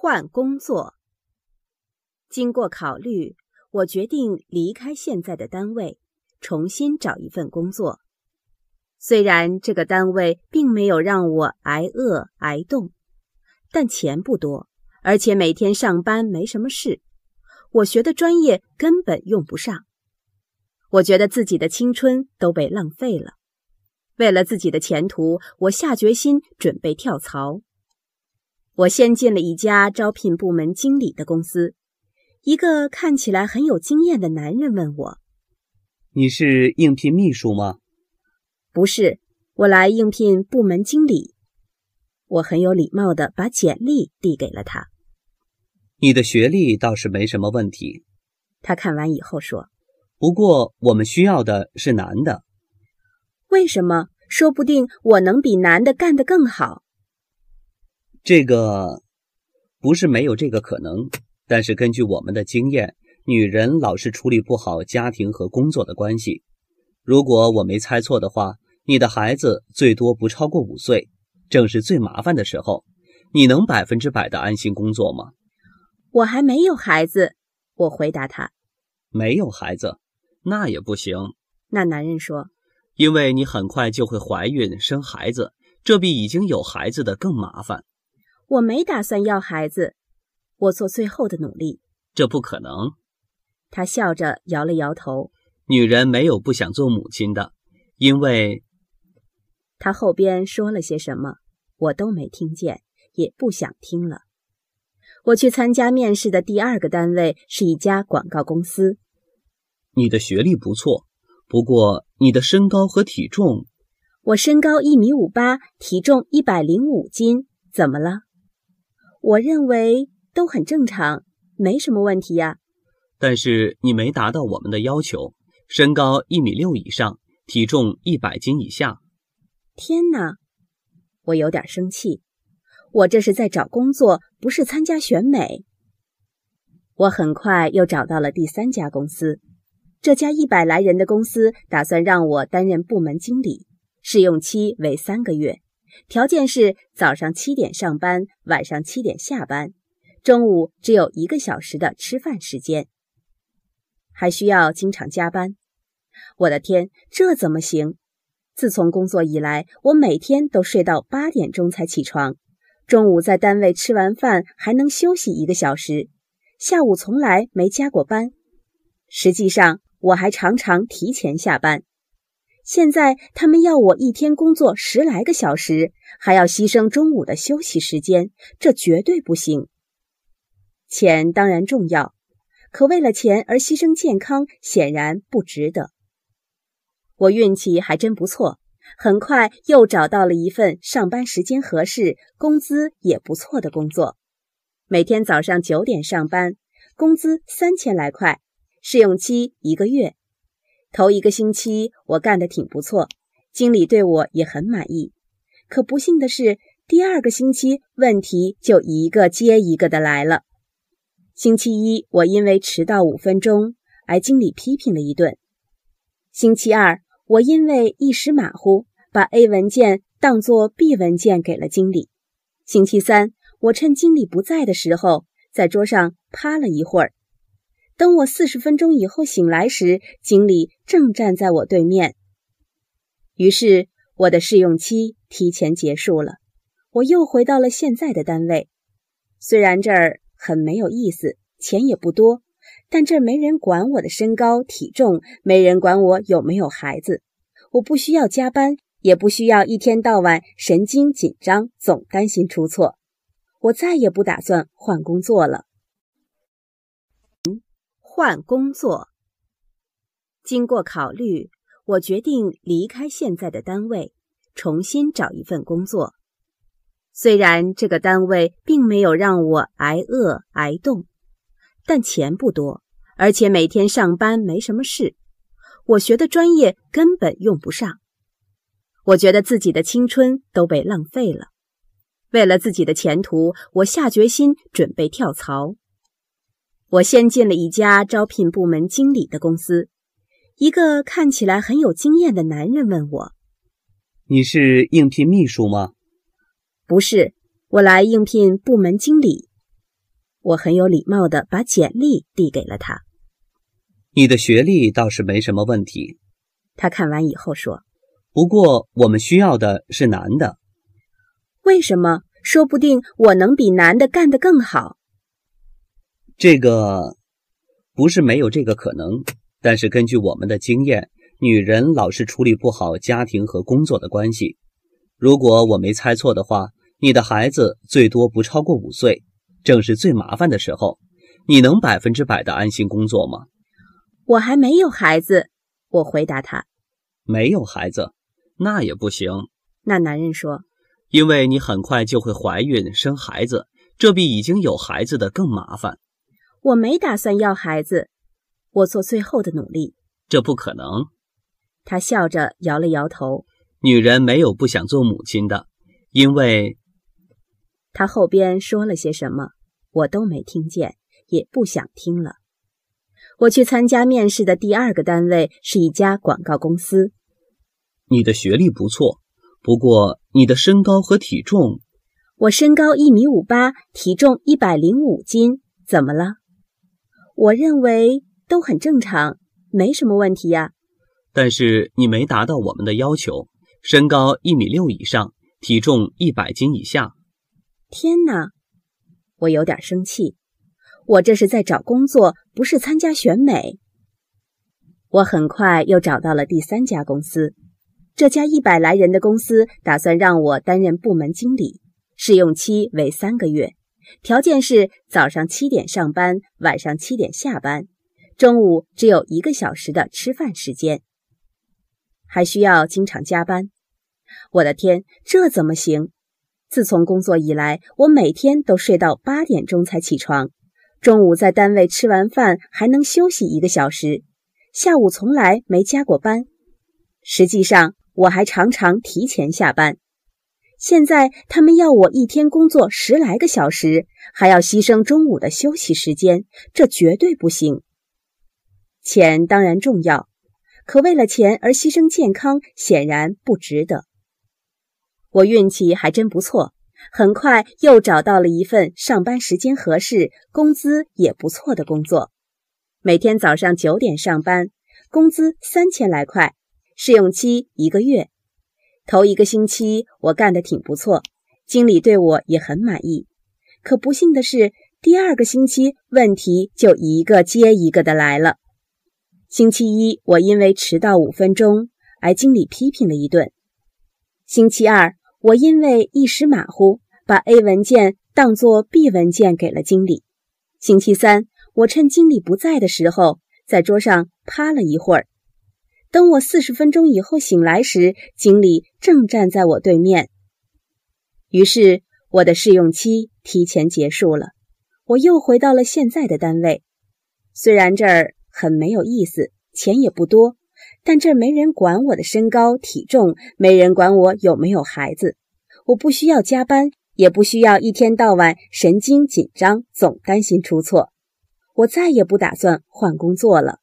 换工作。经过考虑，我决定离开现在的单位，重新找一份工作。虽然这个单位并没有让我挨饿挨冻，但钱不多，而且每天上班没什么事，我学的专业根本用不上。我觉得自己的青春都被浪费了。为了自己的前途，我下决心准备跳槽。我先进了一家招聘部门经理的公司，一个看起来很有经验的男人问我：“你是应聘秘书吗？”“不是，我来应聘部门经理。”我很有礼貌的把简历递给了他。“你的学历倒是没什么问题。”他看完以后说，“不过我们需要的是男的。”“为什么？说不定我能比男的干得更好。”这个不是没有这个可能，但是根据我们的经验，女人老是处理不好家庭和工作的关系。如果我没猜错的话，你的孩子最多不超过五岁，正是最麻烦的时候。你能百分之百的安心工作吗？我还没有孩子，我回答他。没有孩子，那也不行。那男人说，因为你很快就会怀孕生孩子，这比已经有孩子的更麻烦。我没打算要孩子，我做最后的努力。这不可能。他笑着摇了摇头。女人没有不想做母亲的，因为……他后边说了些什么，我都没听见，也不想听了。我去参加面试的第二个单位是一家广告公司。你的学历不错，不过你的身高和体重……我身高一米五八，体重一百零五斤，怎么了？我认为都很正常，没什么问题呀。但是你没达到我们的要求，身高一米六以上，体重一百斤以下。天哪，我有点生气。我这是在找工作，不是参加选美。我很快又找到了第三家公司，这家一百来人的公司打算让我担任部门经理，试用期为三个月。条件是早上七点上班，晚上七点下班，中午只有一个小时的吃饭时间，还需要经常加班。我的天，这怎么行？自从工作以来，我每天都睡到八点钟才起床，中午在单位吃完饭还能休息一个小时，下午从来没加过班。实际上，我还常常提前下班。现在他们要我一天工作十来个小时，还要牺牲中午的休息时间，这绝对不行。钱当然重要，可为了钱而牺牲健康，显然不值得。我运气还真不错，很快又找到了一份上班时间合适、工资也不错的工作。每天早上九点上班，工资三千来块，试用期一个月。头一个星期我干得挺不错，经理对我也很满意。可不幸的是，第二个星期问题就一个接一个的来了。星期一我因为迟到五分钟挨经理批评了一顿。星期二我因为一时马虎，把 A 文件当作 B 文件给了经理。星期三我趁经理不在的时候，在桌上趴了一会儿。等我四十分钟以后醒来时，经理正站在我对面。于是我的试用期提前结束了，我又回到了现在的单位。虽然这儿很没有意思，钱也不多，但这没人管我的身高体重，没人管我有没有孩子。我不需要加班，也不需要一天到晚神经紧张，总担心出错。我再也不打算换工作了。换工作。经过考虑，我决定离开现在的单位，重新找一份工作。虽然这个单位并没有让我挨饿挨冻，但钱不多，而且每天上班没什么事，我学的专业根本用不上。我觉得自己的青春都被浪费了。为了自己的前途，我下决心准备跳槽。我先进了一家招聘部门经理的公司，一个看起来很有经验的男人问我：“你是应聘秘书吗？”“不是，我来应聘部门经理。”我很有礼貌的把简历递给了他。你的学历倒是没什么问题。他看完以后说：“不过我们需要的是男的。为什么？说不定我能比男的干得更好。这个不是没有这个可能，但是根据我们的经验，女人老是处理不好家庭和工作的关系。如果我没猜错的话，你的孩子最多不超过五岁。”正是最麻烦的时候，你能百分之百的安心工作吗？我还没有孩子，我回答他。没有孩子，那也不行。那男人说：“因为你很快就会怀孕生孩子，这比已经有孩子的更麻烦。”我没打算要孩子，我做最后的努力。这不可能。他笑着摇了摇头。女人没有不想做母亲的，因为。他后边说了些什么，我都没听见，也不想听了。我去参加面试的第二个单位是一家广告公司。你的学历不错，不过你的身高和体重……我身高一米五八，体重一百零五斤，怎么了？我认为都很正常，没什么问题呀。但是你没达到我们的要求，身高一米六以上，体重一百斤以下。天哪！我有点生气。我这是在找工作，不是参加选美。我很快又找到了第三家公司。这家一百来人的公司打算让我担任部门经理，试用期为三个月，条件是早上七点上班，晚上七点下班，中午只有一个小时的吃饭时间，还需要经常加班。我的天，这怎么行？自从工作以来，我每天都睡到八点钟才起床，中午在单位吃完饭还能休息一个小时，下午从来没加过班。实际上，我还常常提前下班。现在他们要我一天工作十来个小时，还要牺牲中午的休息时间，这绝对不行。钱当然重要，可为了钱而牺牲健康，显然不值得。我运气还真不错，很快又找到了一份上班时间合适、工资也不错的工作。每天早上九点上班，工资三千来块，试用期一个月。头一个星期我干得挺不错，经理对我也很满意。可不幸的是，第二个星期问题就一个接一个的来了。星期一，我因为迟到五分钟，挨经理批评了一顿。星期二。我因为一时马虎，把 A 文件当作 B 文件给了经理。星期三，我趁经理不在的时候，在桌上趴了一会儿。等我四十分钟以后醒来时，经理正站在我对面。于是，我的试用期提前结束了。我又回到了现在的单位，虽然这儿很没有意思，钱也不多。但这没人管我的身高体重，没人管我有没有孩子，我不需要加班，也不需要一天到晚神经紧张，总担心出错。我再也不打算换工作了。